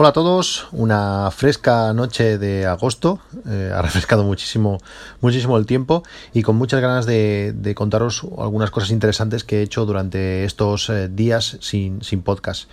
Hola a todos, una fresca noche de agosto, eh, ha refrescado muchísimo, muchísimo el tiempo y con muchas ganas de, contaros algunas cosas interesantes que he hecho durante estos eh, días sin, sin podcast.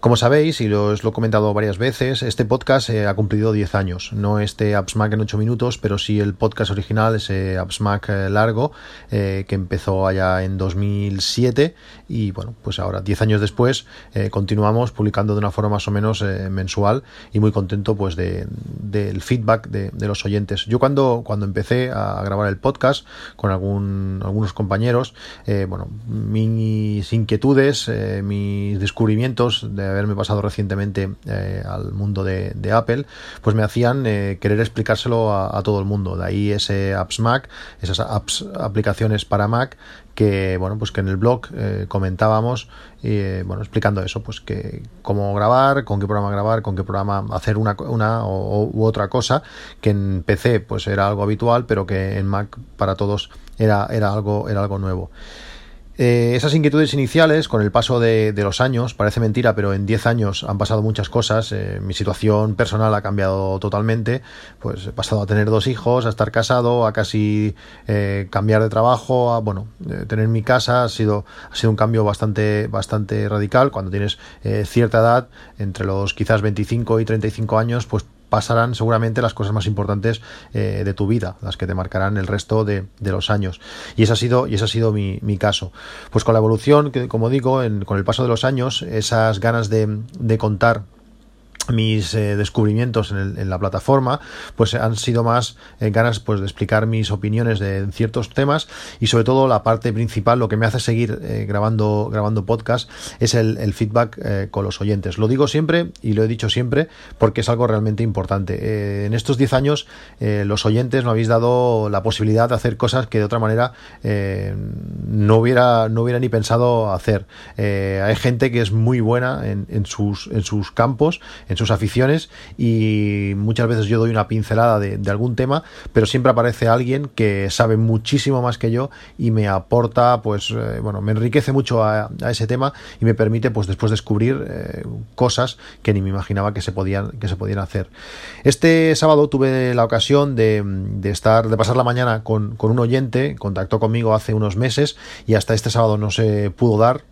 Como sabéis, y os lo he comentado varias veces, este podcast eh, ha cumplido 10 años. No este AppsMac en 8 minutos, pero sí el podcast original, ese AppsMac eh, largo, eh, que empezó allá en 2007. Y bueno, pues ahora, 10 años después, continuamos publicando de una forma más o menos mensual y muy contento pues del feedback de, los oyentes. Yo cuando, cuando empecé a grabar el podcast con algún, algunos compañeros, bueno, mis inquietudes, mis descubrimientos de haberme pasado recientemente eh, al mundo de, Apple, pues me hacían eh, querer explicárselo a, todo el mundo. De ahí ese Apps Mac, esas apps, aplicaciones para Mac que bueno pues que en el blog eh, comentábamos bueno explicando eso pues que cómo grabar con qué programa grabar con qué programa hacer una, una u otra cosa que en PC pues era algo habitual pero que en Mac para todos era era algo era algo nuevo eh, esas inquietudes iniciales, con el paso de, los años, parece mentira, pero en 10 años han pasado muchas cosas. Eh, mi situación personal ha cambiado totalmente. Pues he pasado a tener dos hijos, a estar casado, a casi eh, cambiar de trabajo, a bueno, tener mi casa. Ha sido, ha sido un cambio bastante, bastante radical. Cuando tienes cierta edad, entre los quizás 25 y 35 años, pues pasarán seguramente las cosas más importantes eh, de tu vida, las que te marcarán el resto de, los años. Y ese ha sido, y ese ha sido mi, caso. Pues con la evolución, que como digo, con el paso de los años, esas ganas de contar mis eh, descubrimientos en, la plataforma pues han sido más eh, ganas pues de explicar mis opiniones de ciertos temas y sobre todo la parte principal lo que me hace seguir eh, grabando grabando podcast es el, feedback con los oyentes. Lo digo siempre y lo he dicho siempre porque es algo realmente importante. En estos 10 años los oyentes me habéis dado la posibilidad de hacer cosas que de otra manera no hubiera no hubiera ni pensado hacer. Hay gente que es muy buena en, en sus en sus campos en sus aficiones y muchas veces yo doy una pincelada de, algún tema, pero siempre aparece alguien que sabe muchísimo más que yo y me aporta, pues, eh, bueno, me enriquece mucho a, ese tema y me permite, pues, después descubrir eh, cosas que ni me imaginaba que se podían, que se podían hacer. Este sábado tuve la ocasión de, estar, de pasar la mañana con, con un oyente, contactó conmigo hace unos meses y hasta este sábado no se pudo dar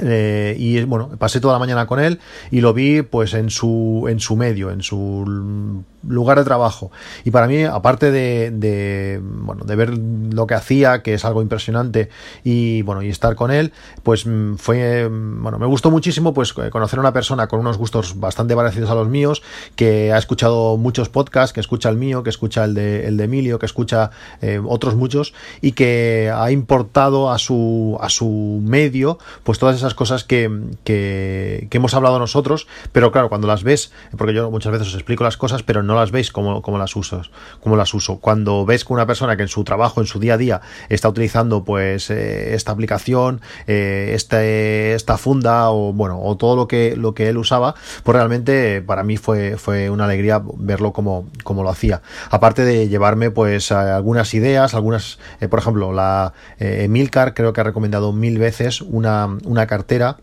eh, y bueno, pasé toda la mañana con él y lo vi pues en su, en su medio, en su lugar de trabajo. Y para mí, aparte de, bueno, de ver lo que hacía, que es algo impresionante, y bueno, y estar con él, pues mm, fue, mm, bueno, me gustó muchísimo pues conocer a una persona con unos gustos bastante parecidos a los míos, que ha escuchado muchos podcasts, que escucha el mío, que escucha el de, el de Emilio, que escucha eh, otros muchos, y que ha importado a su, a su medio, pues todas esas cosas que, que, que hemos hablado nosotros, pero claro, cuando las ves, porque yo muchas veces os explico las cosas, pero no no las veis como, como las usas, como las uso. Cuando ves que una persona que en su trabajo, en su día a día, está utilizando pues eh, esta aplicación, eh, este, esta funda o bueno, o todo lo que, lo que él usaba, pues realmente para mí fue, fue una alegría verlo como, como lo hacía. Aparte de llevarme pues algunas ideas, algunas, eh, por ejemplo, la Emilcar creo que ha recomendado mil veces una, una cartera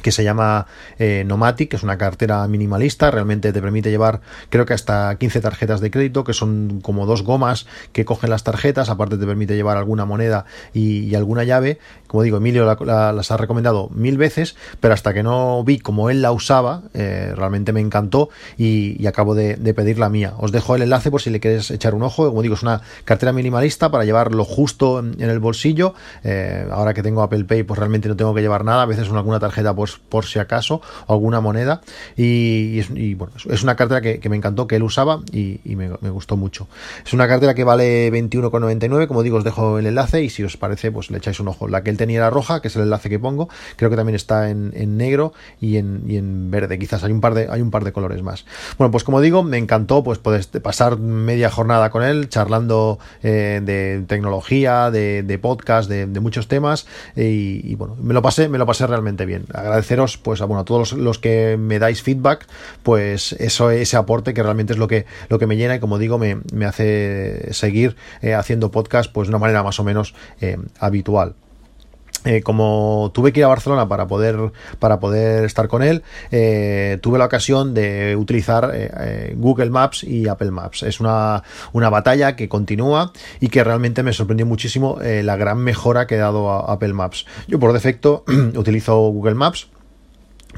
que se llama eh, Nomatic, que es una cartera minimalista, realmente te permite llevar creo que hasta 15 tarjetas de crédito, que son como dos gomas que cogen las tarjetas, aparte te permite llevar alguna moneda y, alguna llave, como digo, Emilio las ha recomendado mil veces, pero hasta que no vi cómo él la usaba, eh, realmente me encantó y, acabo de, pedir la mía. Os dejo el enlace por si le quieres echar un ojo, como digo, es una cartera minimalista para llevar lo justo en, el bolsillo, eh, ahora que tengo Apple Pay pues realmente no tengo que llevar nada, a veces con alguna tarjeta por si acaso, alguna moneda. Y, bueno, es una cartera que, me encantó, que él usaba y, me, gustó mucho. Es una cartera que vale 21,99, como digo, os dejo el enlace y si os parece, pues le echáis un ojo. La que él tenía era roja, que es el enlace que pongo, creo que también está en, negro y en, en, verde, quizás hay un par de, hay un par de colores más. Bueno, pues como digo, me encantó pues poder pasar media jornada con él, charlando eh, de tecnología, de, podcast, de, muchos temas, y, bueno, me lo pasé, me lo pasé realmente bien. Agradeceros pues a, bueno, a todos los, que me dais feedback, pues eso, ese aporte que realmente es lo que, lo que me llena y como digo, me, hace seguir eh, haciendo podcast pues de una manera más o menos eh, habitual. Eh, como tuve que ir a Barcelona para poder, para poder estar con él, eh, tuve la ocasión de utilizar eh, Google Maps y Apple Maps. Es una, una, batalla que continúa y que realmente me sorprendió muchísimo la gran mejora que ha dado Apple Maps. Yo por defecto utilizo Google Maps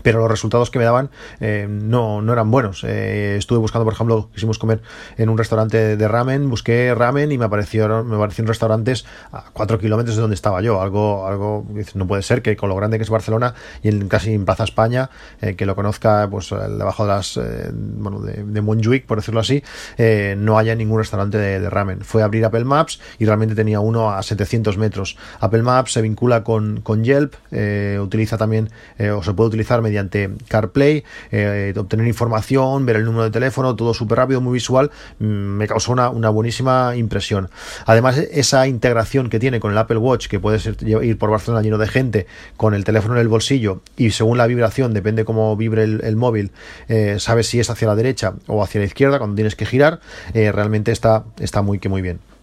pero los resultados que me daban eh, no, no, eran buenos. Eh, estuve buscando, por ejemplo, quisimos comer en un restaurante de ramen, busqué ramen y me aparecieron, me aparecieron restaurantes a cuatro kilómetros de donde estaba yo. Algo, algo, no puede ser que con lo grande que es Barcelona y en, casi en Plaza España, eh, que lo conozca, pues debajo de las, bueno, de, de, Montjuic, por decirlo así, no haya ningún restaurante de, ramen. Fue a abrir Apple Maps y realmente tenía uno a 700 metros. Apple Maps se vincula con, con Yelp, utiliza también, o se puede utilizar mediante CarPlay, eh, obtener información, ver el número de teléfono, todo súper rápido, muy visual, mm, me causó una, buenísima impresión. Además, esa integración que tiene con el Apple Watch, que puede ir por Barcelona lleno de gente, con el teléfono en el bolsillo y según la vibración, depende cómo vibre el, móvil, eh, sabes si es hacia la derecha o hacia la izquierda cuando tienes que girar, eh, realmente está, está muy que muy bien.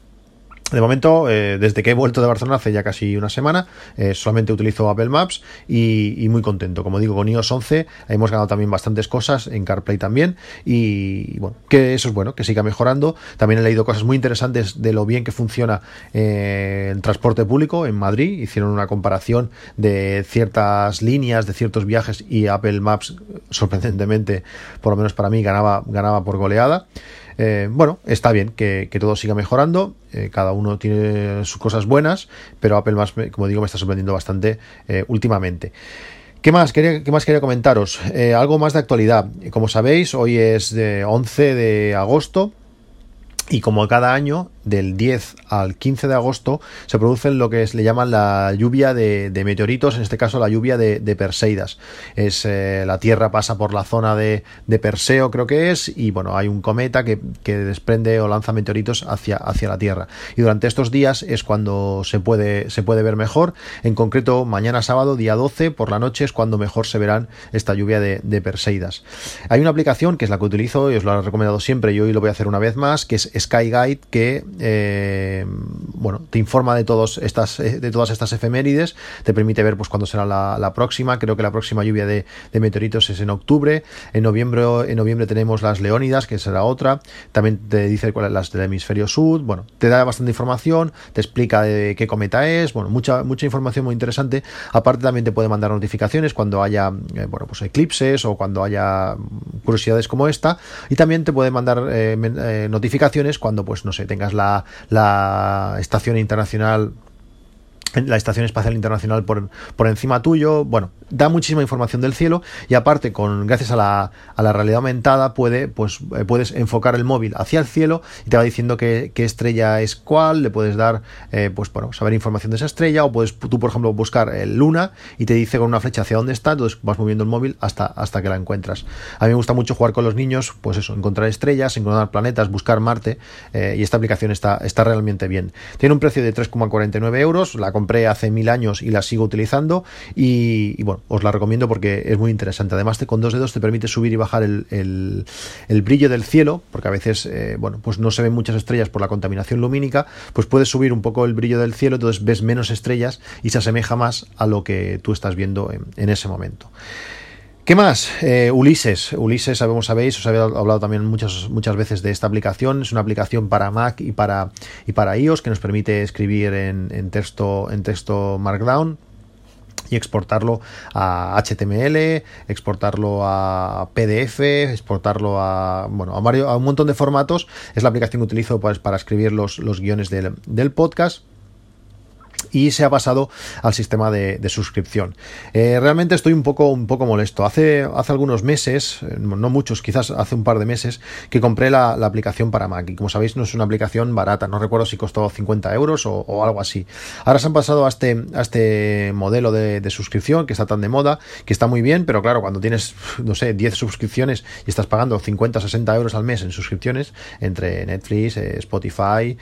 De momento, eh, desde que he vuelto de Barcelona hace ya casi una semana, eh, solamente utilizo Apple Maps y, muy contento. Como digo, con iOS 11 hemos ganado también bastantes cosas, en CarPlay también, y bueno, que eso es bueno, que siga mejorando. También he leído cosas muy interesantes de lo bien que funciona eh, el transporte público en Madrid. Hicieron una comparación de ciertas líneas, de ciertos viajes y Apple Maps, sorprendentemente, por lo menos para mí, ganaba, ganaba por goleada. Eh, bueno, está bien que, todo siga mejorando, eh, cada uno tiene sus cosas buenas, pero Apple más, como digo, me está sorprendiendo bastante eh, últimamente. ¿Qué más, quería, ¿Qué más quería comentaros? algo más de actualidad. Como sabéis, hoy es de 11 de agosto y como cada año, del 10 al 15 de agosto, se produce lo que le llaman la lluvia de, meteoritos, en este caso la lluvia de, Perseidas. Es, eh, la Tierra pasa por la zona de, Perseo, creo que es, y bueno, hay un cometa que, desprende o lanza meteoritos hacia, hacia, la Tierra. Y durante estos días es cuando se puede, se puede ver mejor. En concreto, mañana sábado, día 12, por la noche, es cuando mejor se verán esta lluvia de, Perseidas. Hay una aplicación que es la que utilizo y os lo he recomendado siempre y hoy lo voy a hacer una vez más, que es Sky Guide que eh, bueno, te informa de, todos estas, eh, de todas estas efemérides, te permite ver pues cuándo será la, próxima, creo que la próxima lluvia de, meteoritos es en octubre, en noviembre, en noviembre tenemos las Leónidas, que será otra, también te dice cuáles las del hemisferio sur, bueno, te da bastante información, te explica de qué cometa es, bueno, mucha, mucha información muy interesante, aparte también te puede mandar notificaciones cuando haya, eh, bueno, pues eclipses o cuando haya curiosidades como esta, y también te puede mandar notificaciones cuando pues no sé, tengas la, la estación internacional la Estación Espacial Internacional por, por, encima tuyo. Bueno, da muchísima información del cielo y aparte, con gracias a la, a la realidad aumentada, puede, pues, eh, puedes enfocar el móvil hacia el cielo y te va diciendo qué, qué estrella es cuál, le puedes dar, eh, pues bueno, saber información de esa estrella o puedes tú, por ejemplo, buscar el luna y te dice con una flecha hacia dónde está, entonces vas moviendo el móvil hasta, hasta que la encuentras. A mí me gusta mucho jugar con los niños, pues eso, encontrar estrellas, encontrar planetas, buscar Marte eh, y esta aplicación está, está realmente bien. Tiene un precio de 3,49 euros, la compré hace mil años y la sigo utilizando y, bueno, os la recomiendo porque es muy interesante. Además, te, con dos dedos te permite subir y bajar el, brillo del cielo, porque a veces, eh, bueno, pues no se ven muchas estrellas por la contaminación lumínica, pues puedes subir un poco el brillo del cielo, entonces ves menos estrellas y se asemeja más a lo que tú estás viendo en, ese momento. ¿Qué más? Eh, Ulises. Ulises, sabemos, sabéis, os había hablado también muchas, muchas veces de esta aplicación. Es una aplicación para Mac y para, y para iOS que nos permite escribir en, texto, en texto Markdown y exportarlo a HTML, exportarlo a PDF, exportarlo a bueno a, varios, a un montón de formatos. Es la aplicación que utilizo pues, para escribir los, los guiones del, del podcast y se ha pasado al sistema de, suscripción. Eh, realmente estoy un poco, un poco molesto. Hace, hace algunos meses, eh, no muchos, quizás hace un par de meses, que compré la, aplicación para Mac y como sabéis no es una aplicación barata, no recuerdo si costó 50 euros o, algo así. Ahora se han pasado a este, a este modelo de, suscripción que está tan de moda, que está muy bien, pero claro, cuando tienes, no sé, 10 suscripciones y estás pagando 50, 60 euros al mes en suscripciones entre Netflix, eh, Spotify,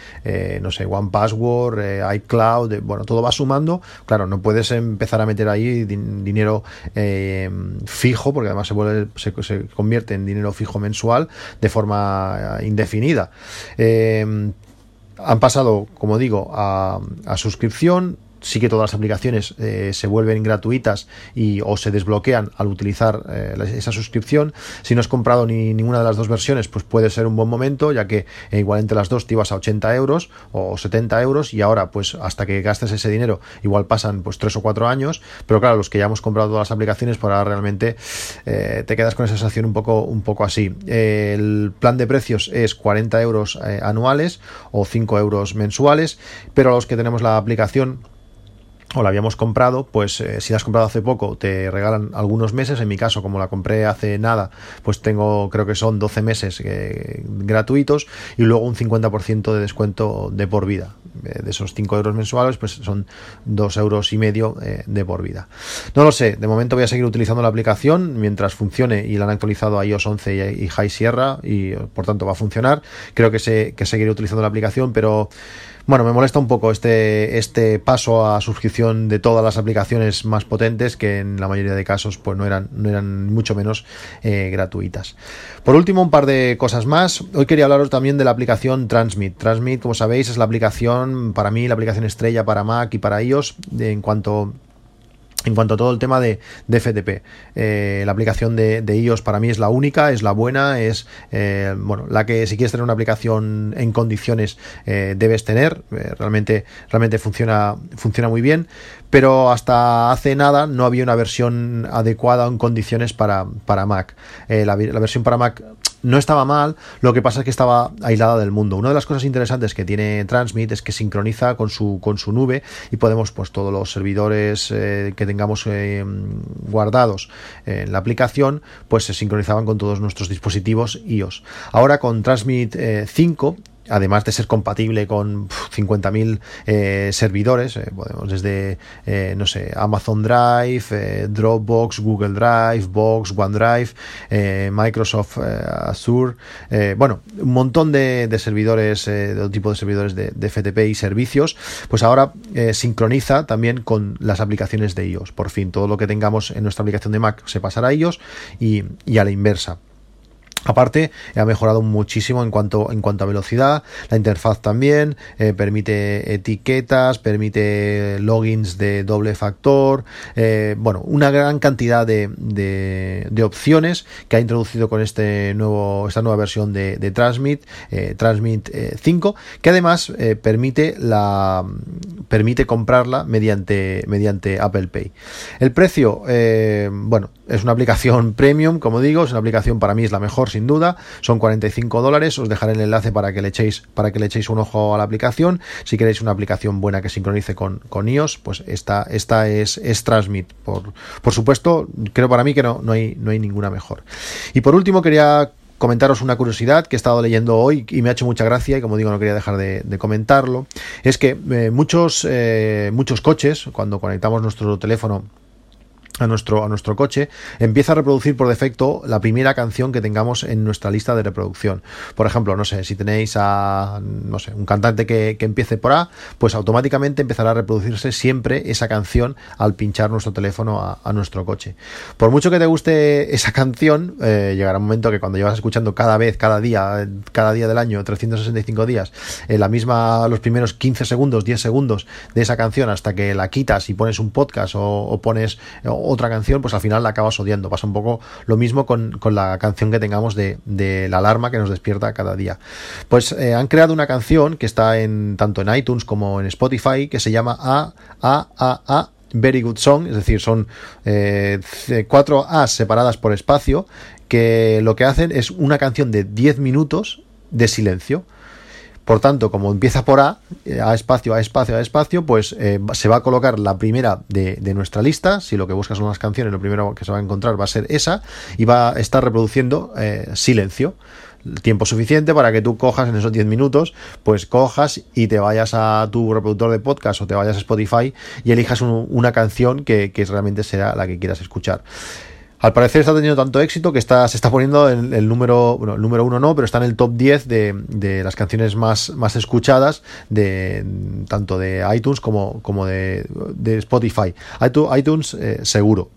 no sé, One Password, iCloud, bueno, todo va sumando, claro, no puedes empezar a meter ahí dinero eh, fijo, porque además se, vuelve, se, convierte en dinero fijo mensual de forma eh, indefinida. Eh, han pasado, como digo, a, a suscripción, sí que todas las aplicaciones eh, se vuelven gratuitas y o se desbloquean al utilizar eh, esa suscripción. Si no has comprado ni ninguna de las dos versiones, pues puede ser un buen momento, ya que eh, igual entre las dos te ibas a 80 euros o 70 euros y ahora pues hasta que gastes ese dinero igual pasan pues 3 o 4 años, pero claro, los que ya hemos comprado todas las aplicaciones, por ahora realmente te quedas con esa sensación un poco, un poco así. el plan de precios es 40 euros anuales o 5 euros mensuales, pero a los que tenemos la aplicación o la habíamos comprado, pues eh, si la has comprado hace poco te regalan algunos meses, en mi caso como la compré hace nada, pues tengo creo que son 12 meses eh, gratuitos y luego un 50% de descuento de por vida. Eh, de esos 5 euros mensuales pues son 2 euros y medio de por vida. No lo sé, de momento voy a seguir utilizando la aplicación mientras funcione y la han actualizado a iOS 11 y, High Sierra y por tanto va a funcionar. Creo que, se, que seguiré utilizando la aplicación, pero bueno, me molesta un poco este, este paso a suscripción de todas las aplicaciones más potentes que en la mayoría de casos pues no eran, no eran mucho menos eh, gratuitas. Por último, un par de cosas más. Hoy quería hablaros también de la aplicación Transmit. Transmit, como sabéis, es la aplicación, para mí, la aplicación estrella para Mac y para iOS en cuanto en cuanto a todo el tema de, FTP, eh, la aplicación de, iOS para mí es la única, es la buena, es eh, bueno, la que si quieres tener una aplicación en condiciones eh, debes tener. realmente, realmente funciona, funciona muy bien, pero hasta hace nada no había una versión adecuada en condiciones para, para Mac. la versión para Mac no estaba mal, lo que pasa es que estaba aislada del mundo. Una de las cosas interesantes que tiene Transmit es que sincroniza con su, con su nube y podemos, pues todos los servidores eh, que tengamos eh, guardados en la aplicación, pues se sincronizaban con todos nuestros dispositivos iOS. Ahora con Transmit 5 eh, además de ser compatible con 50.000 eh, servidores, eh, podemos desde, eh, no sé, Amazon Drive, Dropbox, Google Drive, Box, OneDrive, Microsoft Azure, bueno, un montón de, servidores, de todo tipo de servidores de, FTP y servicios, pues ahora sincroniza también con las aplicaciones de iOS. Por fin, todo lo que tengamos en nuestra aplicación de Mac se pasará a iOS y a la inversa. Aparte, ha mejorado muchísimo en cuanto, en cuanto a velocidad, la interfaz también, eh, permite etiquetas, permite logins de doble factor, eh, bueno, una gran cantidad de, de, opciones que ha introducido con este nuevo, esta nueva versión de, Transmit, eh, Transmit 5, que además permite, la, permite comprarla mediante, mediante Apple Pay. El precio, bueno, es una aplicación premium, como digo, es una aplicación para mí es la mejor sin duda, son 45 dólares, os dejaré el enlace para que le echéis, para que le echéis un ojo a la aplicación, si queréis una aplicación buena que sincronice con, con iOS, pues esta, esta es, es Transmit, por, por supuesto, creo para mí que no, no, hay, no hay ninguna mejor. Y por último quería comentaros una curiosidad que he estado leyendo hoy y me ha hecho mucha gracia y como digo no quería dejar de, comentarlo. Es que eh, muchos eh, muchos coches cuando conectamos nuestro teléfono a nuestro, a nuestro coche, empieza a reproducir por defecto la primera canción que tengamos en nuestra lista de reproducción. Por ejemplo, no sé, si tenéis a, no sé, un cantante que, empiece por A, pues automáticamente empezará a reproducirse siempre esa canción al pinchar nuestro teléfono a, nuestro coche. Por mucho que te guste esa canción, eh, llegará un momento que cuando llevas escuchando cada vez, cada día, cada día del año, 365 días, la misma, los primeros 15 segundos, 10 segundos de esa canción hasta que la quitas y pones un podcast o, pones otra canción, pues al final la acabas odiando. Pasa un poco lo mismo con, la canción que tengamos de, la alarma que nos despierta cada día. Pues eh, han creado una canción que está en tanto en iTunes como en Spotify que se llama A A A A Very Good Song, es decir, son eh, cuatro A's separadas por espacio que lo que hacen es una canción de 10 minutos de silencio Por tanto, como empieza por A, eh, A espacio, A espacio, A espacio, pues eh, se va a colocar la primera de, nuestra lista. Si lo que buscas son las canciones, lo primero que se va a encontrar va a ser esa y va a estar reproduciendo eh, silencio tiempo suficiente para que tú cojas en esos 10 minutos, pues cojas y te vayas a tu reproductor de podcast o te vayas a Spotify y elijas un, una canción que, que, realmente será la que quieras escuchar. Al parecer está teniendo tanto éxito que está, se está poniendo el, el número, bueno, el número uno no, pero está en el top 10 de, de las canciones más, más escuchadas de tanto de iTunes como, como de, de Spotify. iTunes eh, seguro.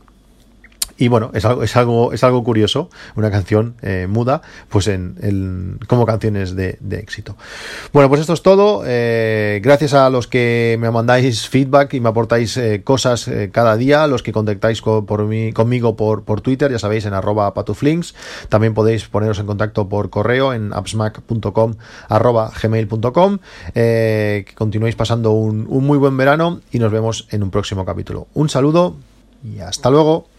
Y bueno, es algo, es algo, es algo curioso, una canción eh, muda, pues en, en, como canciones de, éxito. Bueno, pues esto es todo. Eh, gracias a los que me mandáis feedback y me aportáis eh, cosas cada día, los que contactáis con, por mí, conmigo por, por Twitter, ya sabéis, en arroba patuflinks. También podéis poneros en contacto por correo en appsmac.com gmail.com. que continuéis pasando un muy buen verano y nos vemos en un próximo capítulo. Un saludo y hasta luego.